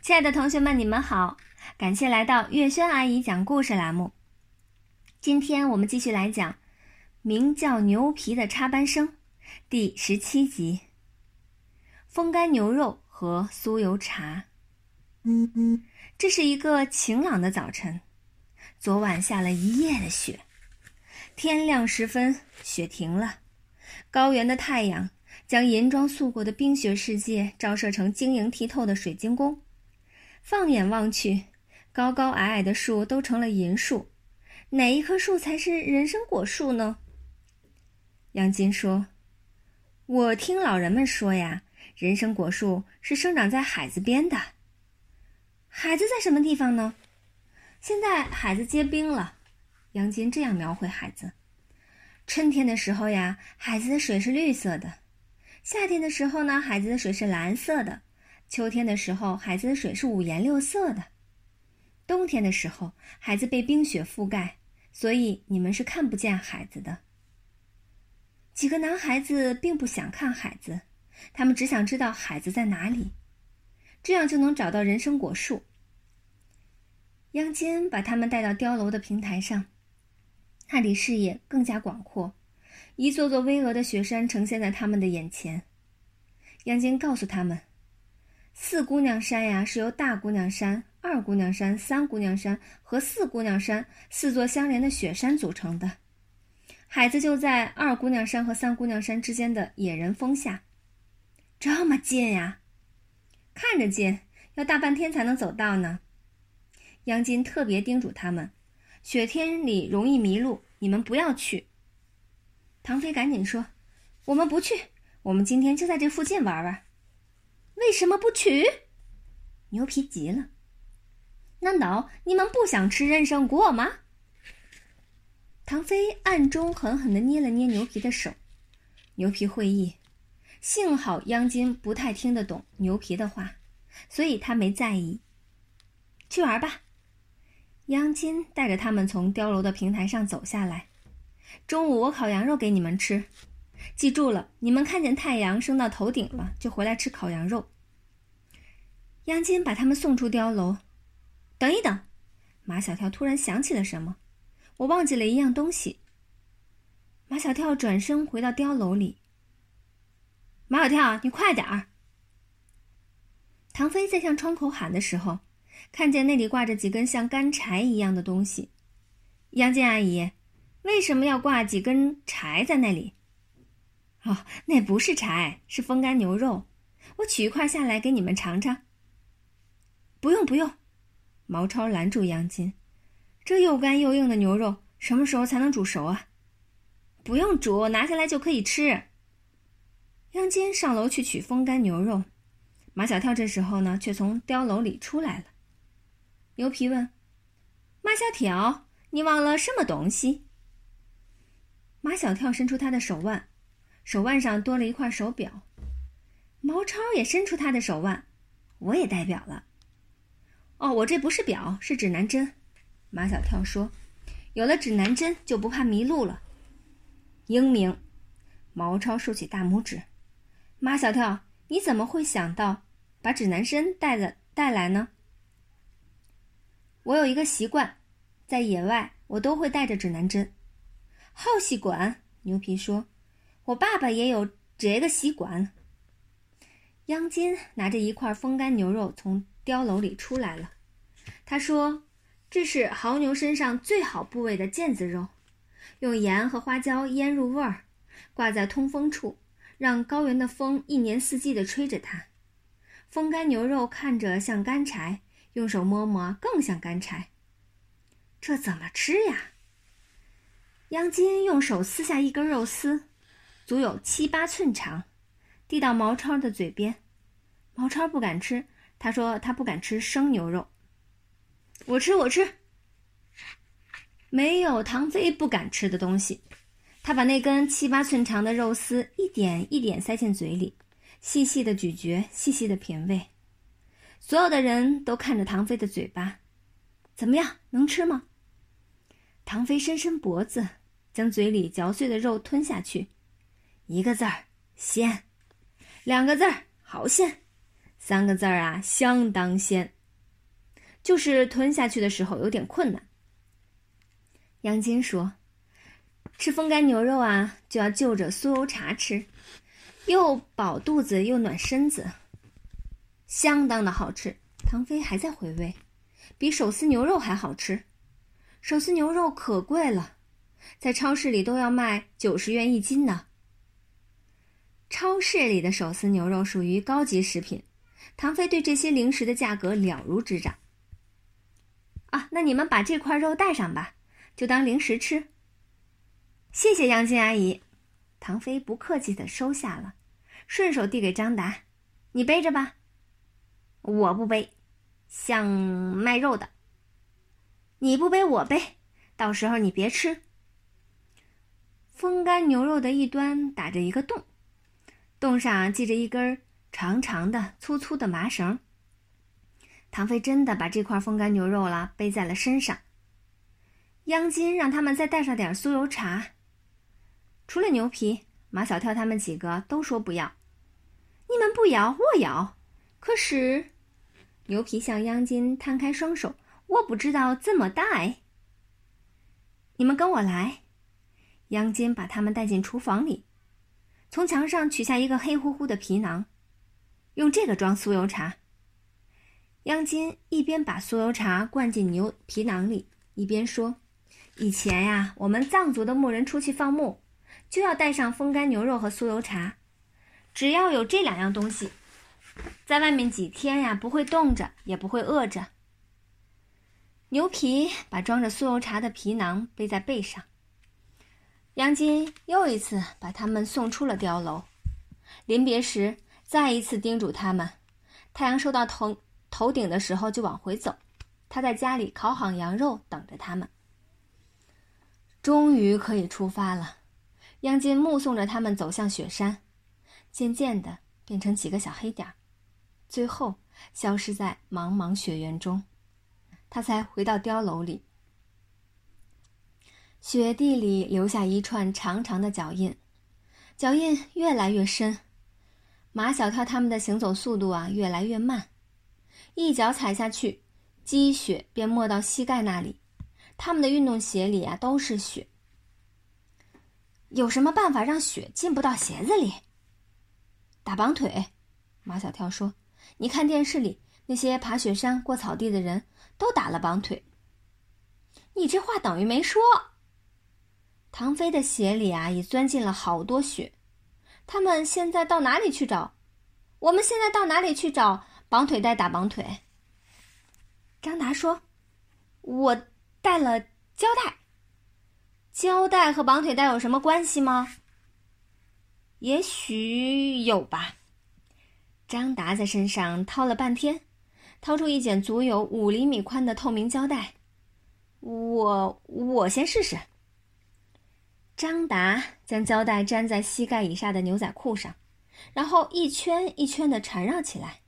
亲爱的同学们，你们好！感谢来到月轩阿姨讲故事栏目。今天我们继续来讲《名叫牛皮的插班生》第十七集：风干牛肉和酥油茶。嗯嗯，这是一个晴朗的早晨，昨晚下了一夜的雪，天亮时分，雪停了，高原的太阳将银装素裹的冰雪世界照射成晶莹剔透的水晶宫。放眼望去，高高矮矮的树都成了银树，哪一棵树才是人参果树呢？杨金说：“我听老人们说呀，人参果树是生长在海子边的。海子在什么地方呢？现在海子结冰了。”杨金这样描绘海子：春天的时候呀，海子的水是绿色的；夏天的时候呢，海子的水是蓝色的。秋天的时候，海子的水是五颜六色的；冬天的时候，海子被冰雪覆盖，所以你们是看不见海子的。几个男孩子并不想看海子，他们只想知道海子在哪里，这样就能找到人参果树。央金把他们带到碉楼的平台上，那里视野更加广阔，一座座巍峨的雪山呈现在他们的眼前。央金告诉他们。四姑娘山呀，是由大姑娘山、二姑娘山、三姑娘山和四姑娘山四座相连的雪山组成的。海子就在二姑娘山和三姑娘山之间的野人峰下，这么近呀？看着近，要大半天才能走到呢。杨金特别叮嘱他们，雪天里容易迷路，你们不要去。唐飞赶紧说：“我们不去，我们今天就在这附近玩玩。”为什么不取？牛皮急了。难道你们不想吃人参果吗？唐飞暗中狠狠的捏了捏牛皮的手。牛皮会意，幸好央金不太听得懂牛皮的话，所以他没在意。去玩吧。央金带着他们从碉楼的平台上走下来。中午我烤羊肉给你们吃。记住了，你们看见太阳升到头顶了，就回来吃烤羊肉。杨金把他们送出碉楼。等一等，马小跳突然想起了什么，我忘记了一样东西。马小跳转身回到碉楼里。马小跳，你快点儿！唐飞在向窗口喊的时候，看见那里挂着几根像干柴一样的东西。杨金阿姨，为什么要挂几根柴在那里？哦，那不是柴，是风干牛肉。我取一块下来给你们尝尝。不用不用，毛超拦住杨金，这又干又硬的牛肉什么时候才能煮熟啊？不用煮，拿下来就可以吃。杨金上楼去取风干牛肉，马小跳这时候呢，却从碉楼里出来了。牛皮问：“马小跳，你忘了什么东西？”马小跳伸出他的手腕。手腕上多了一块手表，毛超也伸出他的手腕，我也戴表了。哦，我这不是表，是指南针。马小跳说：“有了指南针，就不怕迷路了。”英明，毛超竖起大拇指。马小跳，你怎么会想到把指南针带的带来呢？我有一个习惯，在野外我都会带着指南针。好习惯，牛皮说。我爸爸也有这个习惯。央金拿着一块风干牛肉从碉楼里出来了，他说：“这是牦牛身上最好部位的腱子肉，用盐和花椒腌入味儿，挂在通风处，让高原的风一年四季的吹着它。风干牛肉看着像干柴，用手摸摸更像干柴。这怎么吃呀？”央金用手撕下一根肉丝。足有七八寸长，递到毛超的嘴边。毛超不敢吃，他说他不敢吃生牛肉。我吃，我吃。没有唐飞不敢吃的东西。他把那根七八寸长的肉丝一点一点塞进嘴里，细细的咀嚼，细细的品味。所有的人都看着唐飞的嘴巴，怎么样，能吃吗？唐飞伸伸脖子，将嘴里嚼碎的肉吞下去。一个字儿鲜，两个字儿好鲜，三个字儿啊，相当鲜，就是吞下去的时候有点困难。杨金说：“吃风干牛肉啊，就要就着酥油茶吃，又饱肚子又暖身子，相当的好吃。”唐飞还在回味，比手撕牛肉还好吃。手撕牛肉可贵了，在超市里都要卖九十元一斤呢。超市里的手撕牛肉属于高级食品，唐飞对这些零食的价格了如指掌。啊，那你们把这块肉带上吧。就当零食吃。谢谢杨静阿姨，唐飞不客气的收下了，顺手递给张达：“你背着吧。”我不背，像卖肉的。你不背我背，到时候你别吃。风干牛肉的一端打着一个洞，洞上系着一根长长的、粗粗的麻绳。唐飞真的把这块风干牛肉了背在了身上。央金让他们再带上点酥油茶。除了牛皮，马小跳他们几个都说不要。你们不摇，我摇。可是，牛皮向央金摊开双手，我不知道怎么带。你们跟我来。央金把他们带进厨房里，从墙上取下一个黑乎乎的皮囊，用这个装酥油茶。央金一边把酥油茶灌进牛皮囊里，一边说。以前呀，我们藏族的牧人出去放牧，就要带上风干牛肉和酥油茶。只要有这两样东西，在外面几天呀，不会冻着，也不会饿着。牛皮把装着酥油茶的皮囊背在背上。杨金又一次把他们送出了碉楼，临别时再一次叮嘱他们：太阳收到头头顶的时候就往回走。他在家里烤好羊肉等着他们。终于可以出发了，杨金目送着他们走向雪山，渐渐的变成几个小黑点儿，最后消失在茫茫雪原中。他才回到碉楼里，雪地里留下一串长长的脚印，脚印越来越深。马小跳他们的行走速度啊越来越慢，一脚踩下去，积雪便没到膝盖那里。他们的运动鞋里啊都是雪。有什么办法让雪进不到鞋子里？打绑腿。马小跳说：“你看电视里那些爬雪山、过草地的人都打了绑腿。”你这话等于没说。唐飞的鞋里啊也钻进了好多雪，他们现在到哪里去找？我们现在到哪里去找绑腿带打绑腿？张达说：“我。”带了胶带，胶带和绑腿带有什么关系吗？也许有吧。张达在身上掏了半天，掏出一卷足有五厘米宽的透明胶带。我我先试试。张达将胶带粘在膝盖以下的牛仔裤上，然后一圈一圈的缠绕起来，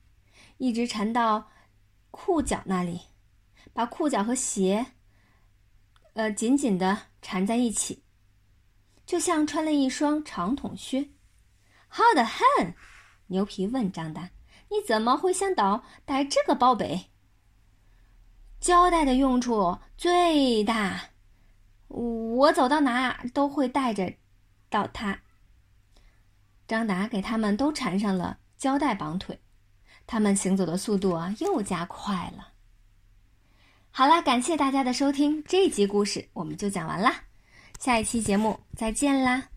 一直缠到裤脚那里，把裤脚和鞋。呃，紧紧的缠在一起，就像穿了一双长筒靴。好的很，牛皮问张达：“你怎么会想到带这个宝贝？”胶带的用处最大，我走到哪都会带着到他。张达给他们都缠上了胶带绑腿，他们行走的速度啊又加快了。好啦，感谢大家的收听，这集故事我们就讲完啦，下一期节目再见啦。